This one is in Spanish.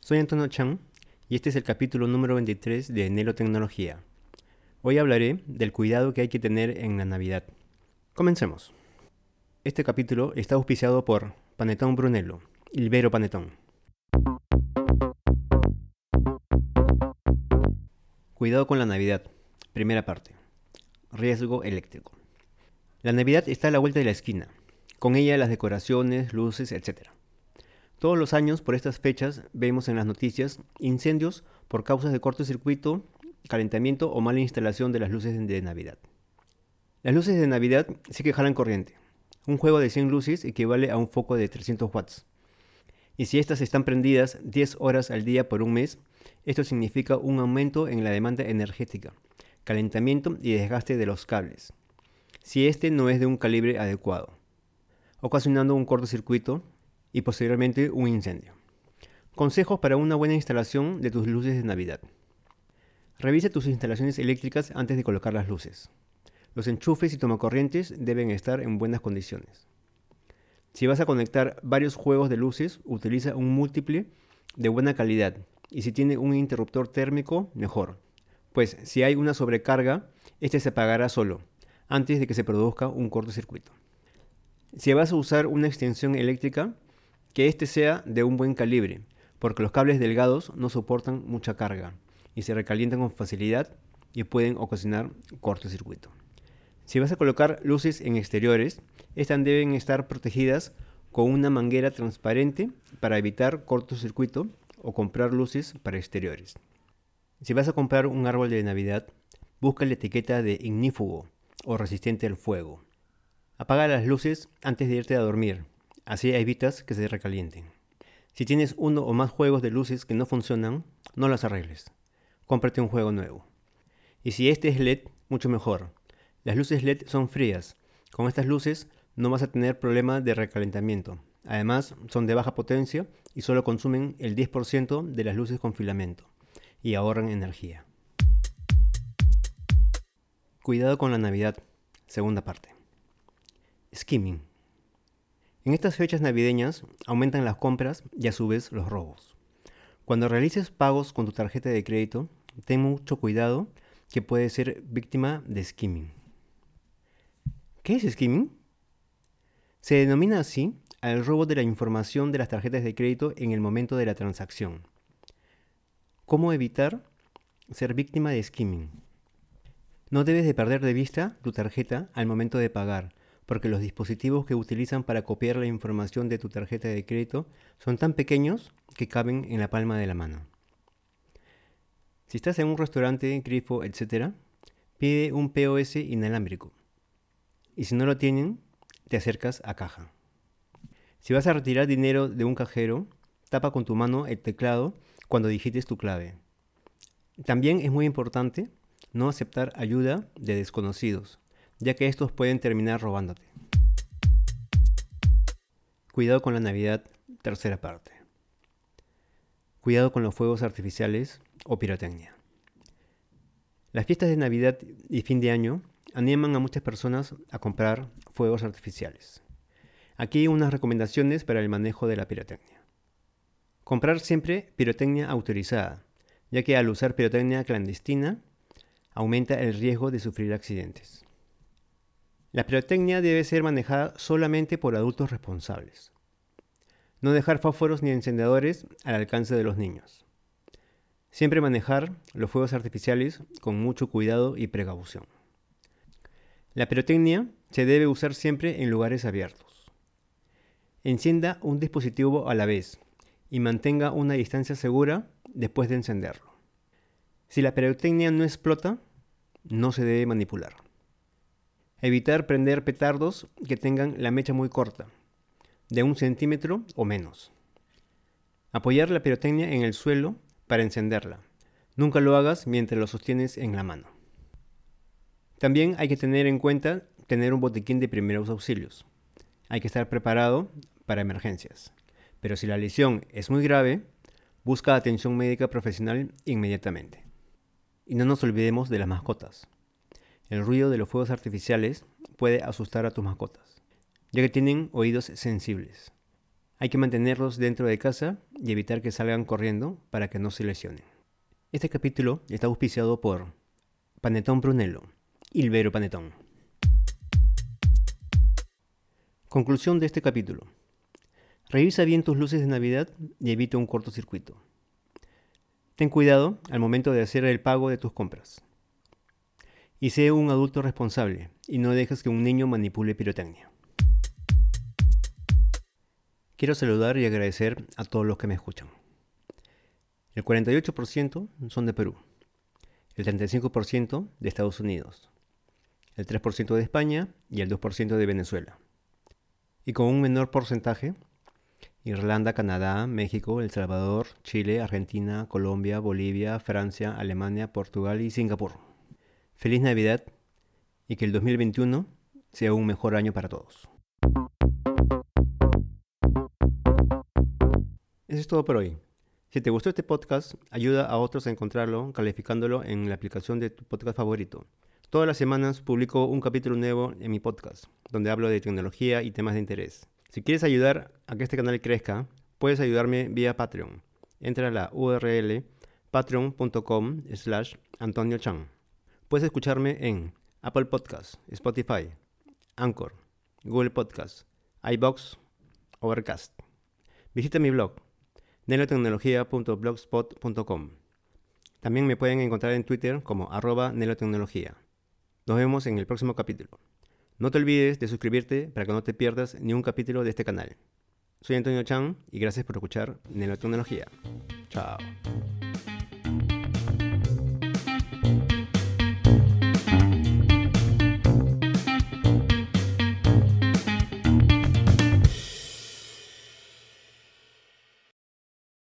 soy Antonio Chan y este es el capítulo número 23 de Nelo Tecnología. Hoy hablaré del cuidado que hay que tener en la Navidad. Comencemos. Este capítulo está auspiciado por Panetón Brunello, Ilvero Panetón. Cuidado con la Navidad. Primera parte. Riesgo eléctrico. La Navidad está a la vuelta de la esquina, con ella las decoraciones, luces, etc. Todos los años, por estas fechas, vemos en las noticias incendios por causas de cortocircuito, calentamiento o mala instalación de las luces de Navidad. Las luces de Navidad sí que jalan corriente. Un juego de 100 luces equivale a un foco de 300 watts. Y si estas están prendidas 10 horas al día por un mes, esto significa un aumento en la demanda energética, calentamiento y desgaste de los cables, si este no es de un calibre adecuado ocasionando un cortocircuito y posteriormente un incendio. Consejos para una buena instalación de tus luces de Navidad. Revisa tus instalaciones eléctricas antes de colocar las luces. Los enchufes y tomacorrientes deben estar en buenas condiciones. Si vas a conectar varios juegos de luces, utiliza un múltiple de buena calidad y si tiene un interruptor térmico, mejor. Pues si hay una sobrecarga, este se apagará solo, antes de que se produzca un cortocircuito. Si vas a usar una extensión eléctrica, que éste sea de un buen calibre, porque los cables delgados no soportan mucha carga y se recalientan con facilidad y pueden ocasionar cortocircuito. Si vas a colocar luces en exteriores, estas deben estar protegidas con una manguera transparente para evitar cortocircuito o comprar luces para exteriores. Si vas a comprar un árbol de Navidad, busca la etiqueta de ignífugo o resistente al fuego. Apaga las luces antes de irte a dormir, así evitas que se recalienten. Si tienes uno o más juegos de luces que no funcionan, no las arregles. Cómprate un juego nuevo. Y si este es LED, mucho mejor. Las luces LED son frías. Con estas luces no vas a tener problema de recalentamiento. Además, son de baja potencia y solo consumen el 10% de las luces con filamento y ahorran energía. Cuidado con la Navidad, segunda parte. Skimming. En estas fechas navideñas aumentan las compras y a su vez los robos. Cuando realices pagos con tu tarjeta de crédito, ten mucho cuidado que puedes ser víctima de skimming. ¿Qué es skimming? Se denomina así al robo de la información de las tarjetas de crédito en el momento de la transacción. ¿Cómo evitar ser víctima de skimming? No debes de perder de vista tu tarjeta al momento de pagar, porque los dispositivos que utilizan para copiar la información de tu tarjeta de crédito son tan pequeños que caben en la palma de la mano. Si estás en un restaurante, grifo, etc., pide un POS inalámbrico. Y si no lo tienen, te acercas a caja. Si vas a retirar dinero de un cajero, tapa con tu mano el teclado cuando digites tu clave. También es muy importante no aceptar ayuda de desconocidos, ya que estos pueden terminar robándote. Cuidado con la Navidad, tercera parte. Cuidado con los fuegos artificiales o pirotecnia. Las fiestas de Navidad y fin de año animan a muchas personas a comprar fuegos artificiales. Aquí unas recomendaciones para el manejo de la pirotecnia. Comprar siempre pirotecnia autorizada, ya que al usar pirotecnia clandestina aumenta el riesgo de sufrir accidentes. La pirotecnia debe ser manejada solamente por adultos responsables. No dejar fósforos ni encendedores al alcance de los niños. Siempre manejar los fuegos artificiales con mucho cuidado y precaución. La pirotecnia se debe usar siempre en lugares abiertos. Encienda un dispositivo a la vez y mantenga una distancia segura después de encenderlo. Si la pirotecnia no explota, no se debe manipular. Evitar prender petardos que tengan la mecha muy corta, de un centímetro o menos. Apoyar la pirotecnia en el suelo para encenderla. Nunca lo hagas mientras lo sostienes en la mano. También hay que tener en cuenta tener un botiquín de primeros auxilios. Hay que estar preparado para emergencias. Pero si la lesión es muy grave, busca atención médica profesional inmediatamente. Y no nos olvidemos de las mascotas. El ruido de los fuegos artificiales puede asustar a tus mascotas, ya que tienen oídos sensibles. Hay que mantenerlos dentro de casa y evitar que salgan corriendo para que no se lesionen. Este capítulo está auspiciado por Panetón Brunello, Ilvero Panetón. Conclusión de este capítulo. Revisa bien tus luces de Navidad y evita un cortocircuito. Ten cuidado al momento de hacer el pago de tus compras. Y sé un adulto responsable y no dejes que un niño manipule pirotecnia. Quiero saludar y agradecer a todos los que me escuchan. El 48% son de Perú, el 35% de Estados Unidos, el 3% de España y el 2% de Venezuela. Y con un menor porcentaje Irlanda, Canadá, México, El Salvador, Chile, Argentina, Colombia, Bolivia, Francia, Alemania, Portugal y Singapur. Feliz Navidad y que el 2021 sea un mejor año para todos. Eso es todo por hoy. Si te gustó este podcast, ayuda a otros a encontrarlo calificándolo en la aplicación de tu podcast favorito. Todas las semanas publico un capítulo nuevo en mi podcast, donde hablo de tecnología y temas de interés. Si quieres ayudar a que este canal crezca, puedes ayudarme vía Patreon. Entra a la URL patreon.com slash Antonio Chan. Puedes escucharme en Apple Podcasts, Spotify, Anchor, Google Podcasts, iBox, Overcast. Visita mi blog, nelotecnología.blogspot.com. También me pueden encontrar en Twitter como arroba nelotecnología. Nos vemos en el próximo capítulo. No te olvides de suscribirte para que no te pierdas ni un capítulo de este canal. Soy Antonio Chan y gracias por escuchar Nelotecnología. Chao.